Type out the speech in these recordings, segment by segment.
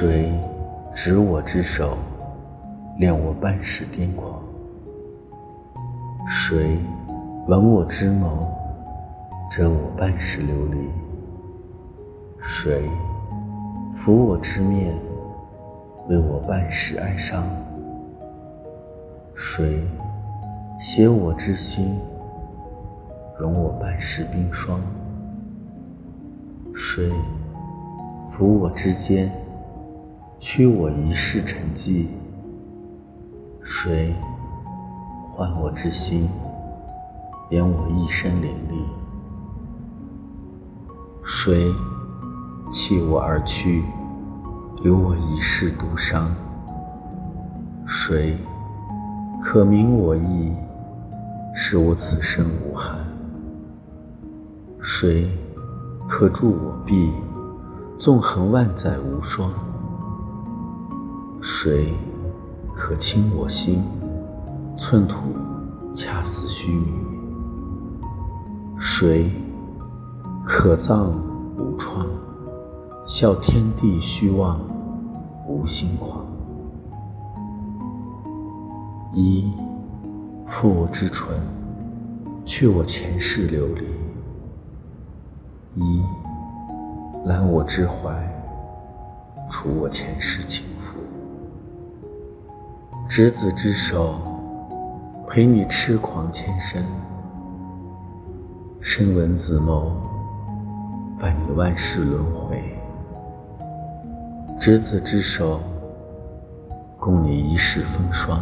谁执我之手，恋我半世癫狂？谁吻我之眸，枕我半世流离？谁抚我之面，为我半世哀伤？谁携我之心，容我半世冰霜？谁抚我之肩？驱我一世沉寂，谁唤我之心，掩我一身淋漓？谁弃我而去，留我一世独伤？谁可明我意，使我此生无憾？谁可助我臂，纵横万载无双？谁可倾我心？寸土恰似须弥。谁可葬无创？笑天地虚妄，无心狂。一负我之唇，去我前世流离；一揽我之怀，除我前世情。执子之手，陪你痴狂千生；深吻子眸，伴你万世轮回。执子之手，共你一世风霜；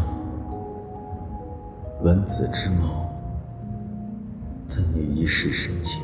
吻子之眸，赠你一世深情。